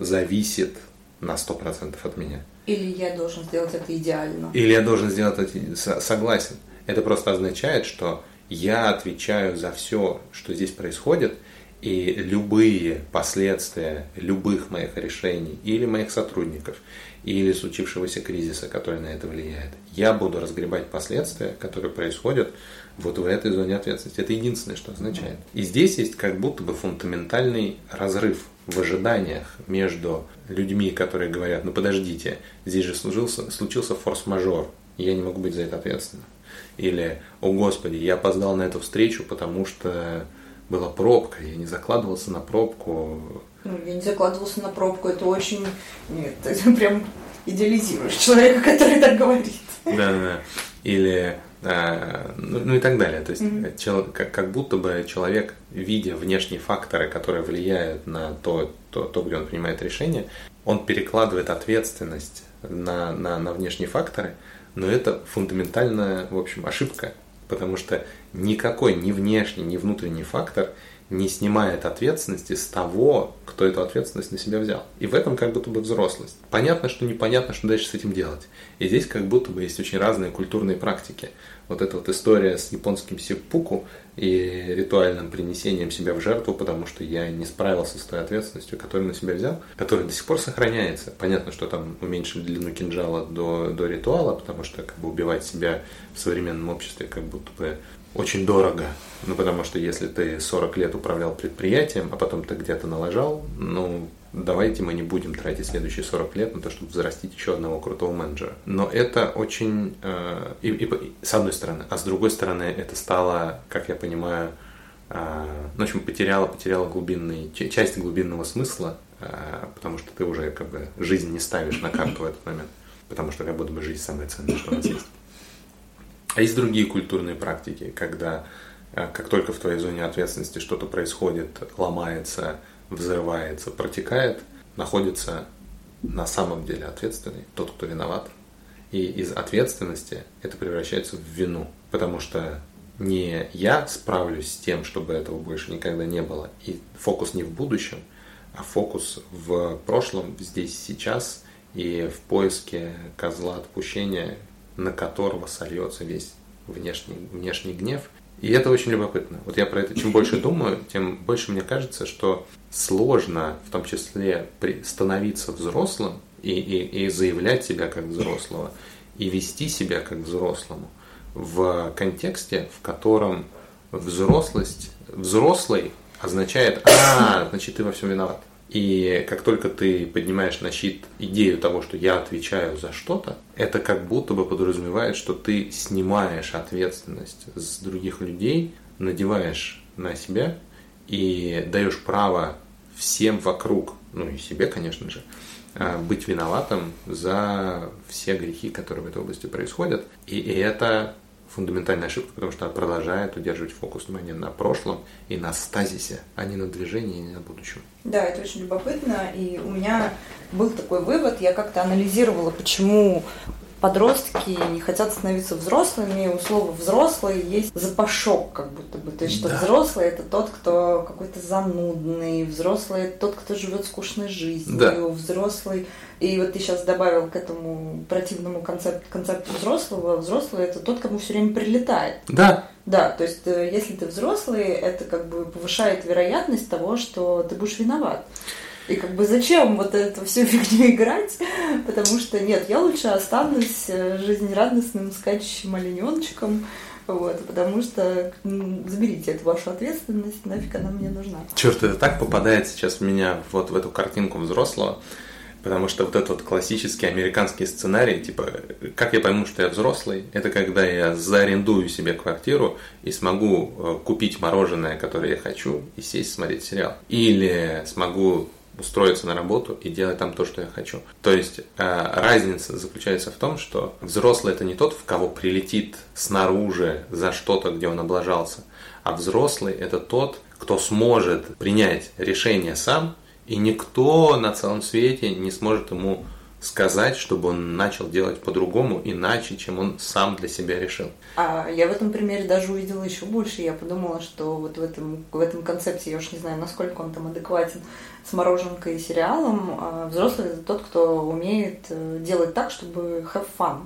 зависит на 100% от меня. Или я должен сделать это идеально. Или я должен сделать это, согласен. Это просто означает, что я отвечаю за все, что здесь происходит, и любые последствия любых моих решений или моих сотрудников, или случившегося кризиса, который на это влияет, я буду разгребать последствия, которые происходят вот в этой зоне ответственности. Это единственное, что означает. И здесь есть как будто бы фундаментальный разрыв в ожиданиях между людьми, которые говорят, ну подождите, здесь же случился, случился форс-мажор, и я не могу быть за это ответственным. Или, о господи, я опоздал на эту встречу, потому что была пробка, я не закладывался на пробку. Ну, я не закладывался на пробку, это очень... Нет, [LAUGHS] ты прям идеализируешь человека, который так говорит. Да, да. Или а, ну, ну и так далее. То есть mm-hmm. чел, как, как будто бы человек, видя внешние факторы, которые влияют на то, то, то, где он принимает решение, он перекладывает ответственность на, на, на внешние факторы, но это фундаментальная, в общем, ошибка, потому что никакой ни внешний, ни внутренний фактор не снимает ответственности с того, кто эту ответственность на себя взял. И в этом как будто бы взрослость. Понятно, что непонятно, что дальше с этим делать. И здесь как будто бы есть очень разные культурные практики. Вот эта вот история с японским сиппуку и ритуальным принесением себя в жертву, потому что я не справился с той ответственностью, которую на себя взял, которая до сих пор сохраняется. Понятно, что там уменьшили длину кинжала до, до ритуала, потому что как бы убивать себя в современном обществе как будто бы очень дорого. Ну, потому что если ты 40 лет управлял предприятием, а потом ты где-то налажал, ну, давайте мы не будем тратить следующие 40 лет на то, чтобы взрастить еще одного крутого менеджера. Но это очень, э, и, и, с одной стороны, а с другой стороны, это стало, как я понимаю, э, ну, в общем, потеряла, потеряла глубинный, часть глубинного смысла, э, потому что ты уже как бы жизнь не ставишь на карту в этот момент, потому что как будто бы жизнь самая ценная, что у нас есть. А есть другие культурные практики, когда э, как только в твоей зоне ответственности что-то происходит, ломается, взрывается, протекает, находится на самом деле ответственный, тот, кто виноват. И из ответственности это превращается в вину, потому что не я справлюсь с тем, чтобы этого больше никогда не было, и фокус не в будущем, а фокус в прошлом, здесь, сейчас, и в поиске козла отпущения, на которого сольется весь внешний, внешний гнев. И это очень любопытно. Вот я про это чем больше [LAUGHS] думаю, тем больше мне кажется, что сложно в том числе становиться взрослым и, и, и заявлять себя как взрослого, и вести себя как взрослому в контексте, в котором взрослость, взрослый означает, а, значит, ты во всем виноват. И как только ты поднимаешь на щит идею того, что я отвечаю за что-то, это как будто бы подразумевает, что ты снимаешь ответственность с других людей, надеваешь на себя и даешь право всем вокруг, ну и себе, конечно же, а, быть виноватым за все грехи, которые в этой области происходят. И, это фундаментальная ошибка, потому что продолжает удерживать фокус внимания на прошлом и на стазисе, а не на движении, и не на будущем. Да, это очень любопытно. И у меня был такой вывод, я как-то анализировала, почему подростки не хотят становиться взрослыми, у слова взрослый есть запашок, как будто бы. То есть, что да. взрослый это тот, кто какой-то занудный, взрослый это тот, кто живет скучной жизнью, да. взрослый. И вот ты сейчас добавил к этому противному концепт, концепту взрослого, взрослый это тот, кому все время прилетает. Да. Да, то есть э, если ты взрослый, это как бы повышает вероятность того, что ты будешь виноват. И как бы зачем вот эту всю фигню играть? Потому что нет, я лучше останусь э, жизнерадостным скачущим олененочком, Вот, потому что заберите эту вашу ответственность, нафиг она мне нужна. Черт, это так попадает сейчас в меня вот в эту картинку взрослого, потому что вот этот вот классический американский сценарий, типа, как я пойму, что я взрослый, это когда я заарендую себе квартиру и смогу э, купить мороженое, которое я хочу, и сесть смотреть сериал. Или смогу устроиться на работу и делать там то, что я хочу. То есть э, разница заключается в том, что взрослый это не тот, в кого прилетит снаружи за что-то, где он облажался, а взрослый это тот, кто сможет принять решение сам, и никто на целом свете не сможет ему сказать, чтобы он начал делать по-другому, иначе, чем он сам для себя решил. А я в этом примере даже увидела еще больше. Я подумала, что вот в этом, в этом концепте, я уж не знаю, насколько он там адекватен с мороженкой и сериалом, а взрослый это тот, кто умеет э, делать так, чтобы have fun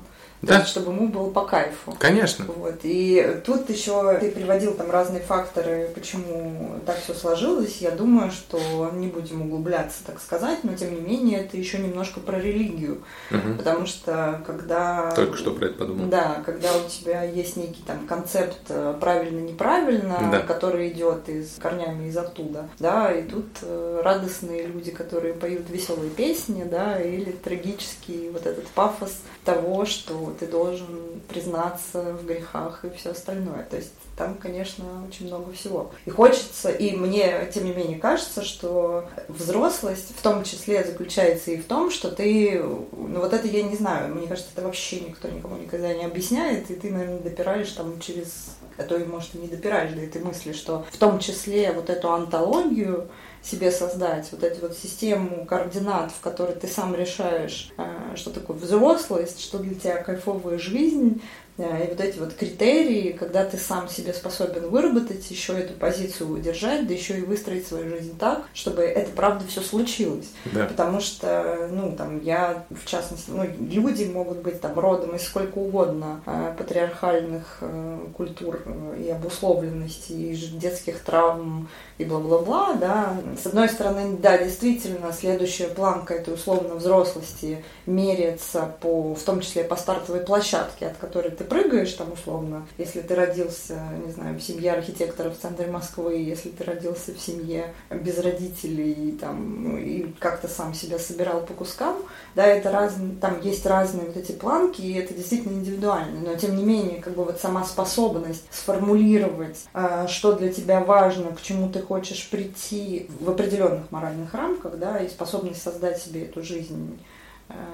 да. есть, чтобы ему было по кайфу. Конечно. Вот. И тут еще ты приводил там разные факторы, почему так все сложилось. Я думаю, что не будем углубляться, так сказать, но тем не менее это еще немножко про религию. Угу. Потому что когда... Только что про это подумал. Да, когда у тебя есть некий там концепт э, правильно-неправильно, да. который идет из корнями из оттуда, да, и тут э, радостные люди, которые поют веселые песни, да, или трагический вот этот пафос того, что ты должен признаться в грехах и все остальное. То есть там, конечно, очень много всего. И хочется, и мне, тем не менее, кажется, что взрослость в том числе заключается и в том, что ты, ну вот это я не знаю, мне кажется, это вообще никто никому никогда не объясняет, и ты, наверное, допираешь там через, а то и, может, и не допираешь до этой мысли, что в том числе вот эту антологию себе создать, вот эту вот систему координат, в которой ты сам решаешь, э, что такое взрослость, что для тебя кайфовая жизнь, и вот эти вот критерии, когда ты сам себе способен выработать, еще эту позицию удержать, да еще и выстроить свою жизнь так, чтобы это правда все случилось. Да. Потому что, ну, там, я, в частности, ну, люди могут быть там родом из сколько угодно э, патриархальных э, культур и обусловленностей, и детских травм, и бла-бла-бла, да. С одной стороны, да, действительно, следующая планка этой условно взрослости меряется по, в том числе по стартовой площадке, от которой ты прыгаешь там условно, если ты родился, не знаю, в семье архитекторов в центре Москвы, если ты родился в семье без родителей там, ну, и как-то сам себя собирал по кускам, да, это разные, там есть разные вот эти планки, и это действительно индивидуально, но тем не менее, как бы вот сама способность сформулировать, а, что для тебя важно, к чему ты хочешь прийти в определенных моральных рамках, да, и способность создать себе эту жизнь э,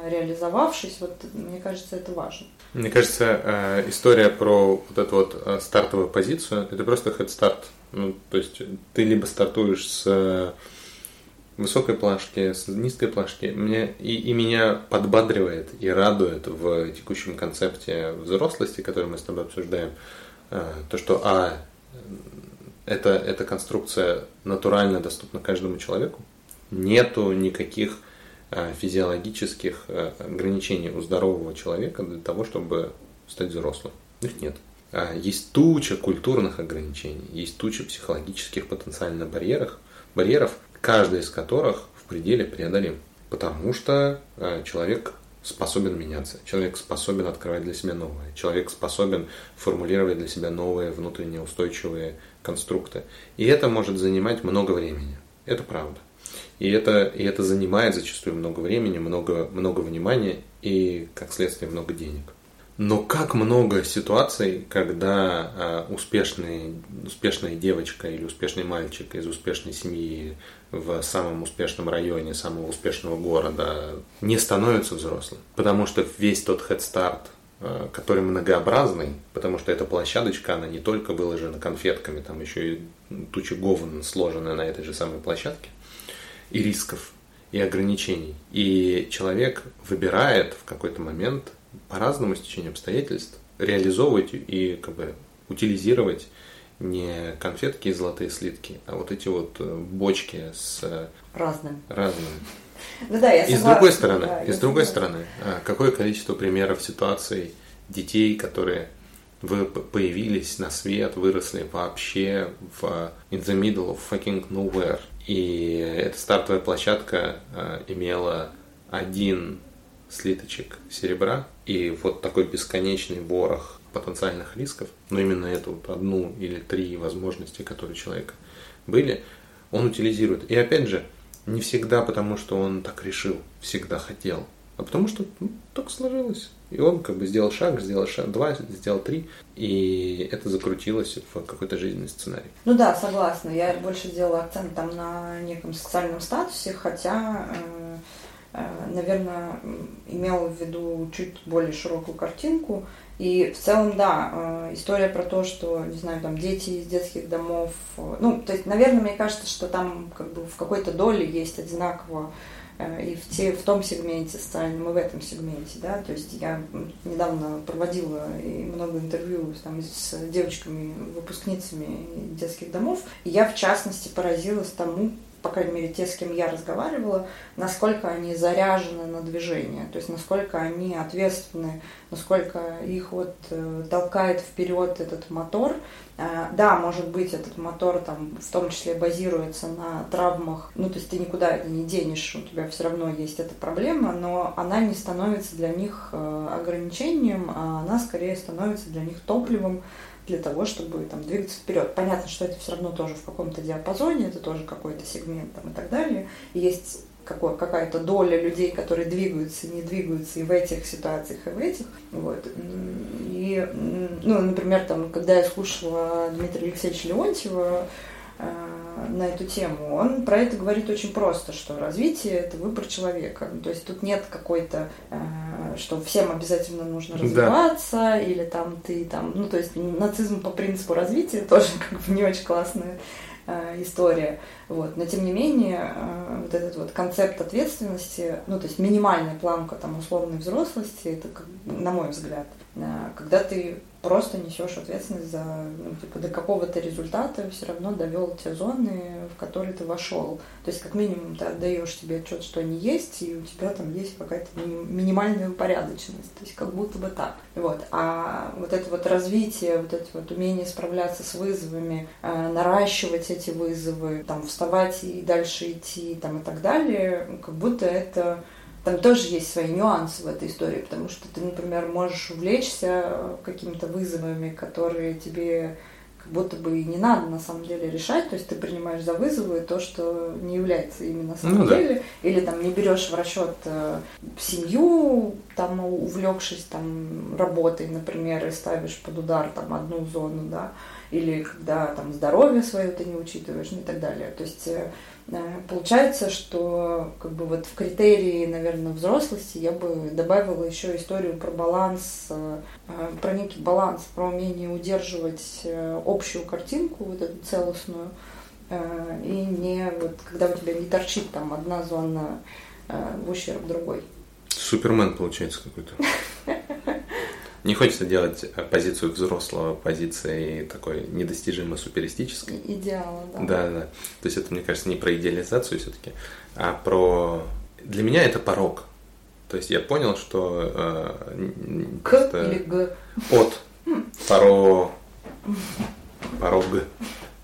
реализовавшись, вот мне кажется, это важно. Мне кажется, э, история про вот эту вот э, стартовую позицию, это просто start. Ну, то есть ты либо стартуешь с высокой плашки, с низкой плашки. Мне, и, и меня подбадривает и радует в текущем концепте взрослости, который мы с тобой обсуждаем, то, что а, это, эта конструкция натурально доступна каждому человеку. Нету никаких э, физиологических э, ограничений у здорового человека для того, чтобы стать взрослым. Их нет. А, есть туча культурных ограничений, есть туча психологических потенциально барьеров, барьеров, каждый из которых в пределе преодолим. Потому что э, человек способен меняться, человек способен открывать для себя новое, человек способен формулировать для себя новые внутренние устойчивые конструкты. И это может занимать много времени. Это правда. И это, и это занимает зачастую много времени, много, много внимания и, как следствие, много денег. Но как много ситуаций, когда а, успешный, успешная девочка или успешный мальчик из успешной семьи в самом успешном районе самого успешного города не становится взрослым. Потому что весь тот start, а, который многообразный, потому что эта площадочка, она не только выложена конфетками, там еще и туча говн сложена на этой же самой площадке, и рисков, и ограничений. И человек выбирает в какой-то момент по разному стечению обстоятельств реализовывать и как бы утилизировать не конфетки и золотые слитки, а вот эти вот э, бочки с разным. разным. Ну да, я и с другой стороны, да, и с другой стороны, а, какое количество примеров ситуаций детей, которые вы появились на свет, выросли вообще в in the middle of fucking nowhere. И эта стартовая площадка э, имела один слиточек серебра и вот такой бесконечный ворох потенциальных рисков, но именно эту вот одну или три возможности, которые у человека были, он утилизирует. И опять же, не всегда потому, что он так решил, всегда хотел, а потому что ну, так сложилось. И он как бы сделал шаг, сделал шаг, два, сделал три, и это закрутилось в какой-то жизненный сценарий. Ну да, согласна. Я больше делала акцент там на неком социальном статусе, хотя, э, э, наверное, имела в виду чуть более широкую картинку. И в целом, да, э, история про то, что, не знаю, там дети из детских домов, ну, то есть, наверное, мне кажется, что там как бы в какой-то доле есть одинаково и в, те, в том сегменте социальном, и в этом сегменте, да, то есть я недавно проводила много интервью там, с девочками, выпускницами детских домов, и я, в частности, поразилась тому, по крайней мере, те, с кем я разговаривала, насколько они заряжены на движение, то есть насколько они ответственны, насколько их вот э, толкает вперед этот мотор. Э, да, может быть, этот мотор там в том числе базируется на травмах, ну, то есть ты никуда это не денешь, у тебя все равно есть эта проблема, но она не становится для них э, ограничением, а она скорее становится для них топливом, для того, чтобы там, двигаться вперед. Понятно, что это все равно тоже в каком-то диапазоне, это тоже какой-то сегмент там, и так далее. И есть какой, какая-то доля людей, которые двигаются, не двигаются и в этих ситуациях, и в этих. Вот. И, ну, например, там, когда я слушала Дмитрия Алексеевича Леонтьева, на эту тему, он про это говорит очень просто, что развитие – это выбор человека. Ну, то есть тут нет какой-то, э, что всем обязательно нужно развиваться, да. или там ты там, ну то есть нацизм по принципу развития тоже [LAUGHS] как бы не очень классная э, история. Вот. Но тем не менее, вот этот вот концепт ответственности, ну то есть минимальная планка там условной взрослости, это, на мой взгляд, когда ты просто несешь ответственность за, ну, типа, до какого-то результата все равно довел те зоны, в которые ты вошел. То есть, как минимум, ты отдаешь себе отчет, что они есть, и у тебя там есть какая-то минимальная упорядоченность. То есть, как будто бы так. Вот. А вот это вот развитие, вот это вот умение справляться с вызовами, э, наращивать эти вызовы, там, вставать и дальше идти, там, и так далее, как будто это там тоже есть свои нюансы в этой истории, потому что ты, например, можешь увлечься какими-то вызовами, которые тебе как будто бы и не надо на самом деле решать, то есть ты принимаешь за вызовы то, что не является ими на самом ну, деле, да. или там не берешь в расчет э, семью, там увлекшись там работой, например, и ставишь под удар там одну зону, да, или когда там здоровье свое ты не учитываешь, ну и так далее. То есть Э, получается, что как бы вот в критерии, наверное, взрослости я бы добавила еще историю про баланс, э, про некий баланс, про умение удерживать э, общую картинку, вот эту целостную, и не вот когда у тебя не торчит там одна зона в ущерб другой. Супермен получается какой-то. [LAUGHS] Не хочется делать позицию взрослого позицией такой недостижимо суперистической. Идеала, да. Да, да. То есть это, мне кажется, не про идеализацию все-таки, а про... Для меня это порог. То есть я понял, что... Э, К или Г? От. Поро... Порог.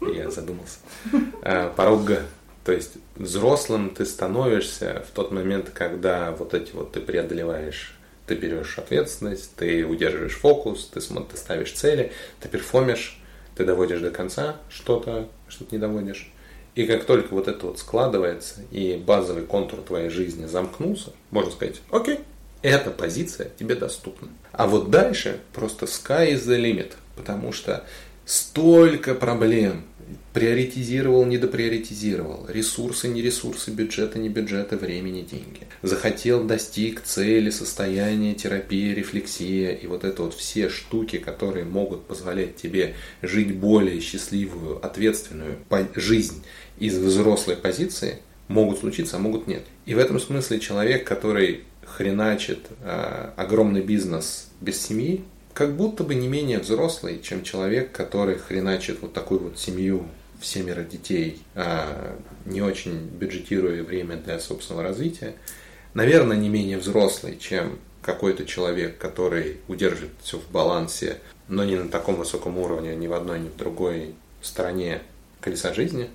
Я задумался. Э, порог. То есть взрослым ты становишься в тот момент, когда вот эти вот ты преодолеваешь ты берешь ответственность, ты удерживаешь фокус, ты, ты ставишь цели, ты перформишь, ты доводишь до конца что-то, что-то не доводишь. И как только вот это вот складывается, и базовый контур твоей жизни замкнулся, можно сказать, окей, эта позиция тебе доступна. А вот дальше просто sky is the limit, потому что столько проблем, приоритизировал, недоприоритизировал, ресурсы, не ресурсы, бюджеты, не бюджеты, времени, деньги. Захотел, достиг цели, состояния, терапия, рефлексия и вот это вот все штуки, которые могут позволять тебе жить более счастливую, ответственную жизнь из взрослой позиции, могут случиться, а могут нет. И в этом смысле человек, который хреначит э, огромный бизнес без семьи, как будто бы не менее взрослый, чем человек, который хреначит вот такую вот семью в семеро детей, а не очень бюджетируя время для собственного развития, наверное, не менее взрослый, чем какой-то человек, который удержит все в балансе, но не на таком высоком уровне ни в одной, ни в другой стороне колеса жизни.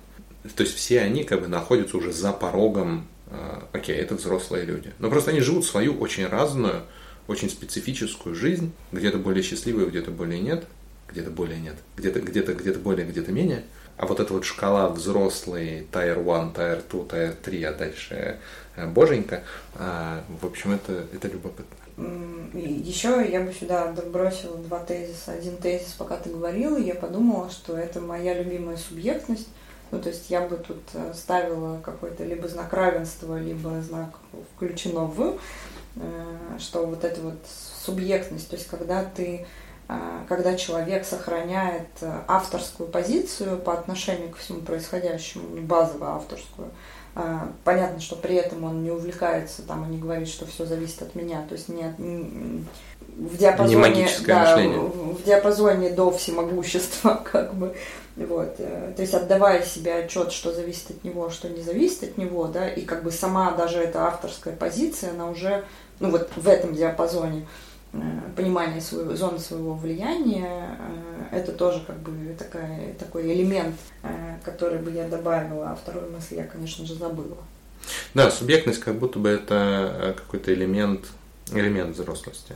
То есть все они как бы находятся уже за порогом, а, окей, это взрослые люди. Но просто они живут свою очень разную, очень специфическую жизнь, где-то более счастливую, где-то более нет, где-то более нет, где-то где-то где-то более, где-то менее. А вот эта вот шкала взрослый, Tier 1, Tier 2, Tier 3, а дальше э, боженька, а, в общем, это, это любопытно. Еще я бы сюда бросила два тезиса. Один тезис, пока ты говорила, я подумала, что это моя любимая субъектность. Ну, то есть я бы тут э, ставила какой-то либо знак равенства, либо знак включено в, что вот эта вот субъектность, то есть когда ты э, когда человек сохраняет авторскую позицию по отношению ко всему происходящему, ну, базовую авторскую, понятно, что при этом он не увлекается там и не говорит, что все зависит от меня. То есть не, не в диапазоне, не да, в, в диапазоне до всемогущества, [LAUGHS] как бы. Вот. Э, то есть отдавая себе отчет, что зависит от него, что не зависит от него, да, и как бы сама даже эта авторская позиция, она уже ну, вот в этом диапазоне. Э, понимание своего, зоны своего влияния, э, это тоже как бы такая, такой элемент, который бы я добавила, а вторую мысль я, конечно же, забыла. Да, субъектность как будто бы это какой-то элемент, элемент взрослости.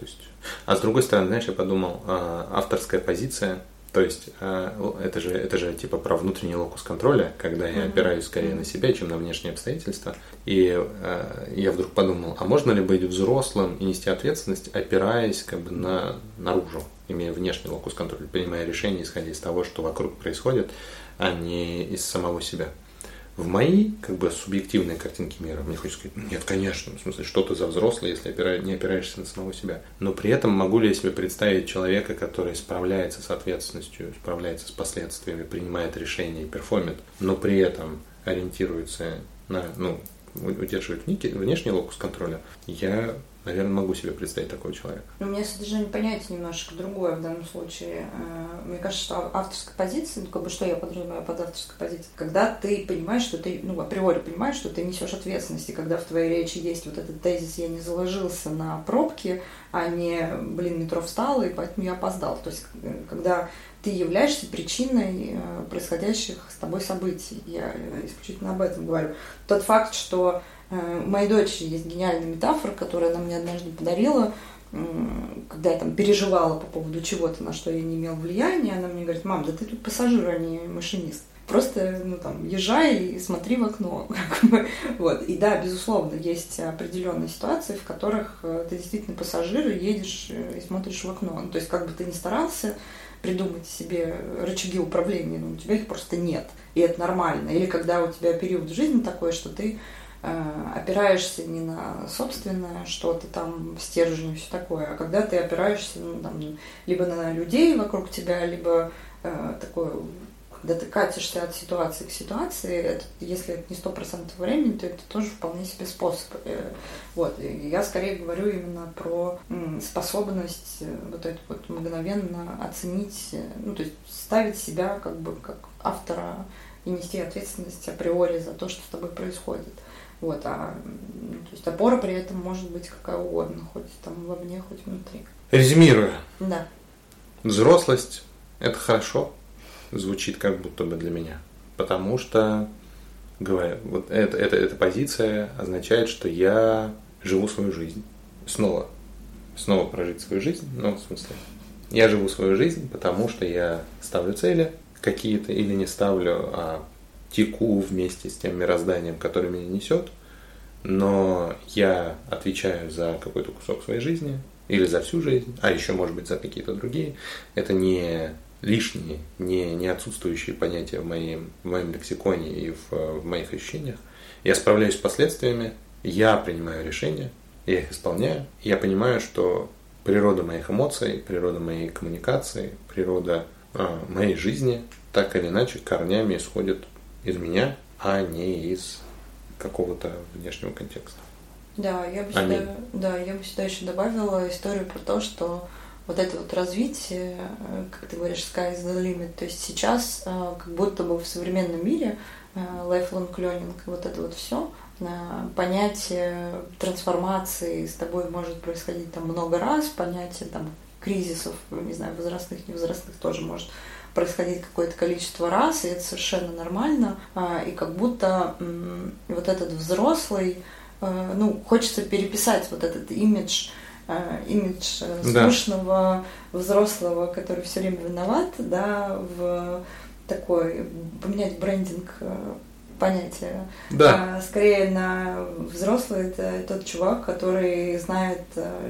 То есть, а с другой стороны, знаешь, я подумал, авторская позиция – то есть э, это же, это же типа про внутренний локус контроля, когда я опираюсь скорее на себя, чем на внешние обстоятельства. И э, я вдруг подумал, а можно ли быть взрослым и нести ответственность, опираясь как бы на наружу, имея внешний локус контроля, принимая решения, исходя из того, что вокруг происходит, а не из самого себя в мои как бы субъективные картинки мира, мне хочется сказать, нет, конечно, в смысле, что ты за взрослый, если не опираешься на самого себя. Но при этом могу ли я себе представить человека, который справляется с ответственностью, справляется с последствиями, принимает решения и перформит, но при этом ориентируется на, ну, удерживает внешний локус контроля, я наверное, могу себе представить такого человека. Но у меня содержание понятия немножко другое в данном случае. Э, мне кажется, что авторская позиция, ну, как бы что я подразумеваю под авторской позицией, когда ты понимаешь, что ты, ну, априори понимаешь, что ты несешь ответственность, и когда в твоей речи есть вот этот тезис «я не заложился на пробки», а не, блин, метро встал, и поэтому я опоздал. То есть, э, когда ты являешься причиной э, происходящих с тобой событий. Я исключительно об этом говорю. Тот факт, что у моей дочери есть гениальная метафора, которую она мне однажды подарила, когда я там переживала по поводу чего-то, на что я не имела влияния, она мне говорит, мам, да ты тут пассажир, а не машинист. Просто, ну, там, езжай и смотри в окно. [LAUGHS] вот. И да, безусловно, есть определенные ситуации, в которых э, ты действительно пассажир и едешь э, и смотришь в окно. Ну, то есть, как бы ты ни старался придумать себе рычаги управления, но у тебя их просто нет. И это нормально. Или когда у тебя период жизни такой, что ты Э, опираешься не на собственное что-то там, стержень и все такое, а когда ты опираешься ну, там, либо на людей вокруг тебя, либо э, такое, когда ты катишься от ситуации к ситуации, это, если это не сто процентов времени, то это тоже вполне себе способ. Э, вот. И я скорее говорю именно про способность э, вот эту вот мгновенно оценить, ну, то есть ставить себя как бы как автора и нести ответственность априори за то, что с тобой происходит. Вот, а то есть опора при этом может быть какая угодно, хоть там вовне, хоть внутри. Резюмируя. Да. Взрослость – это хорошо, звучит как будто бы для меня. Потому что, говоря, вот это, это, эта позиция означает, что я живу свою жизнь. Снова, снова прожить свою жизнь, ну, в смысле, я живу свою жизнь, потому что я ставлю цели какие-то или не ставлю, а теку вместе с тем мирозданием, которое меня несет, но я отвечаю за какой-то кусок своей жизни или за всю жизнь, а еще, может быть, за какие-то другие. Это не лишние, не, не отсутствующие понятия в моем, в моем лексиконе и в, в моих ощущениях. Я справляюсь с последствиями, я принимаю решения, я их исполняю. Я понимаю, что природа моих эмоций, природа моей коммуникации, природа э, моей жизни так или иначе корнями исходит из меня, а не из какого-то внешнего контекста. Да, я бы сюда, да, я бы сюда еще добавила историю про то, что вот это вот развитие, э, как ты говоришь, sky is the limit, то есть сейчас э, как будто бы в современном мире э, lifelong learning, вот это вот все, понятие трансформации с тобой может происходить там много раз, понятие там кризисов, не знаю, возрастных, невозрастных тоже может происходить какое-то количество раз, и это совершенно нормально. А, и как будто вот этот взрослый, э, ну, хочется переписать вот этот имидж э, имидж скучного да. взрослого, который все время виноват, да, в такой поменять брендинг понятия. Да. А, скорее на взрослый это тот чувак, который знает,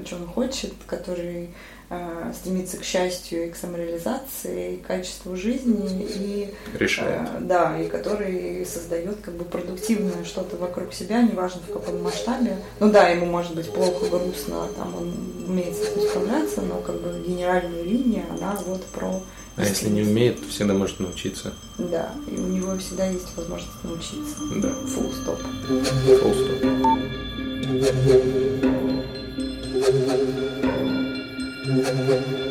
что он хочет, который Э, стремиться к счастью и к самореализации, и к качеству жизни, и решает. Э, да, и который создает как бы продуктивное что-то вокруг себя, неважно в каком масштабе. Ну да, ему может быть плохо, грустно, там он умеет с этим справляться, но как бы генеральная линия, она вот про а если не умеет, то всегда может научиться. Да, и у него всегда есть возможность научиться. Да. Full stop. Full stop. الأول